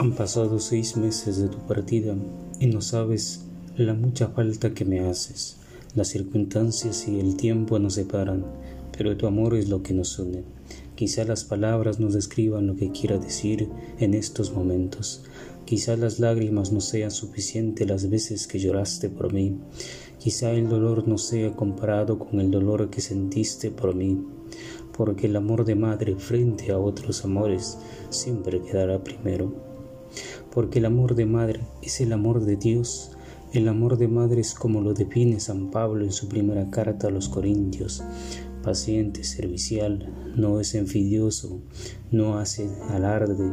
Han pasado seis meses de tu partida y no sabes la mucha falta que me haces. Las circunstancias y el tiempo nos separan, pero tu amor es lo que nos une. Quizá las palabras no describan lo que quiera decir en estos momentos. Quizá las lágrimas no sean suficientes las veces que lloraste por mí. Quizá el dolor no sea comparado con el dolor que sentiste por mí, porque el amor de madre frente a otros amores siempre quedará primero porque el amor de madre es el amor de Dios. El amor de madre es como lo define San Pablo en su primera carta a los Corintios. Paciente, servicial, no es envidioso, no hace alarde,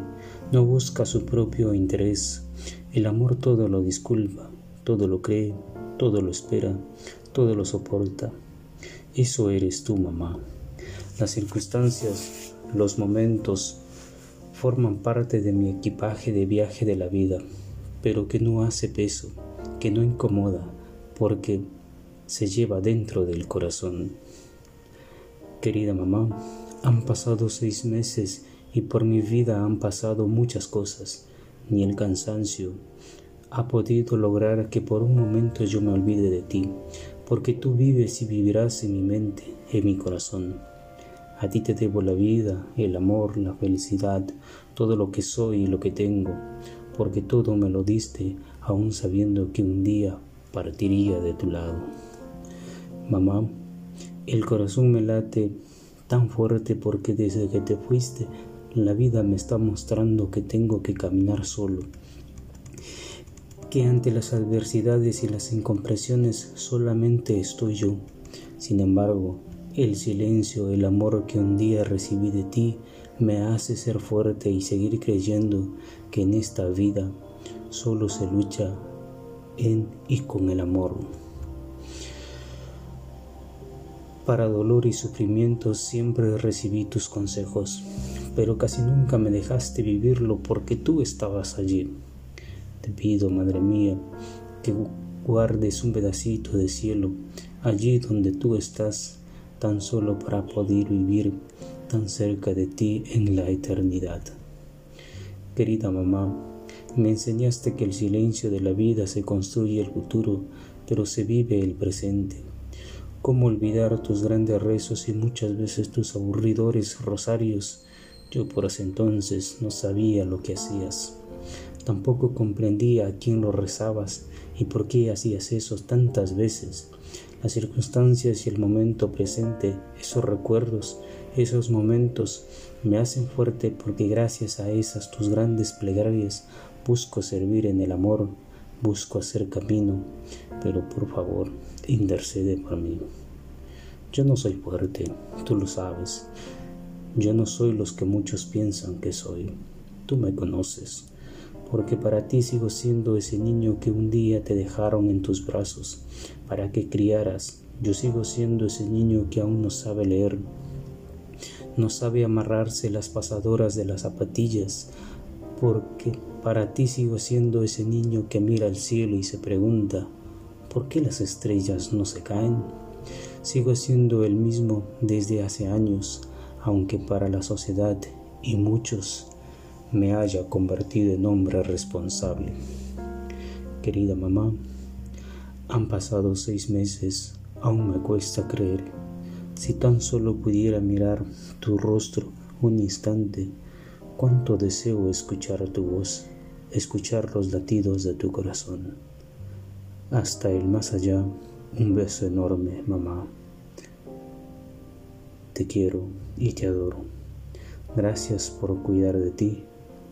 no busca su propio interés. El amor todo lo disculpa, todo lo cree, todo lo espera, todo lo soporta. Eso eres tú, mamá. Las circunstancias, los momentos, forman parte de mi equipaje de viaje de la vida, pero que no hace peso, que no incomoda, porque se lleva dentro del corazón. Querida mamá, han pasado seis meses y por mi vida han pasado muchas cosas, ni el cansancio ha podido lograr que por un momento yo me olvide de ti, porque tú vives y vivirás en mi mente, en mi corazón. A ti te debo la vida, el amor, la felicidad, todo lo que soy y lo que tengo, porque todo me lo diste, aún sabiendo que un día partiría de tu lado. Mamá, el corazón me late tan fuerte porque desde que te fuiste, la vida me está mostrando que tengo que caminar solo, que ante las adversidades y las incompresiones solamente estoy yo. Sin embargo, el silencio, el amor que un día recibí de ti me hace ser fuerte y seguir creyendo que en esta vida solo se lucha en y con el amor. Para dolor y sufrimiento siempre recibí tus consejos, pero casi nunca me dejaste vivirlo porque tú estabas allí. Te pido, Madre mía, que guardes un pedacito de cielo allí donde tú estás tan solo para poder vivir tan cerca de ti en la eternidad. Querida mamá, me enseñaste que el silencio de la vida se construye el futuro, pero se vive el presente. ¿Cómo olvidar tus grandes rezos y muchas veces tus aburridores rosarios? Yo por ese entonces no sabía lo que hacías. Tampoco comprendía a quién lo rezabas y por qué hacías eso tantas veces. Las circunstancias y el momento presente, esos recuerdos, esos momentos me hacen fuerte porque gracias a esas tus grandes plegarias busco servir en el amor, busco hacer camino, pero por favor, intercede por mí. Yo no soy fuerte, tú lo sabes. Yo no soy los que muchos piensan que soy. Tú me conoces porque para ti sigo siendo ese niño que un día te dejaron en tus brazos para que criaras. Yo sigo siendo ese niño que aún no sabe leer, no sabe amarrarse las pasadoras de las zapatillas, porque para ti sigo siendo ese niño que mira al cielo y se pregunta, ¿por qué las estrellas no se caen? Sigo siendo el mismo desde hace años, aunque para la sociedad y muchos me haya convertido en hombre responsable. Querida mamá, han pasado seis meses, aún me cuesta creer. Si tan solo pudiera mirar tu rostro un instante, cuánto deseo escuchar tu voz, escuchar los latidos de tu corazón. Hasta el más allá, un beso enorme, mamá. Te quiero y te adoro. Gracias por cuidar de ti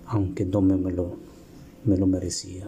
aunque no me, lo, me lo merecía.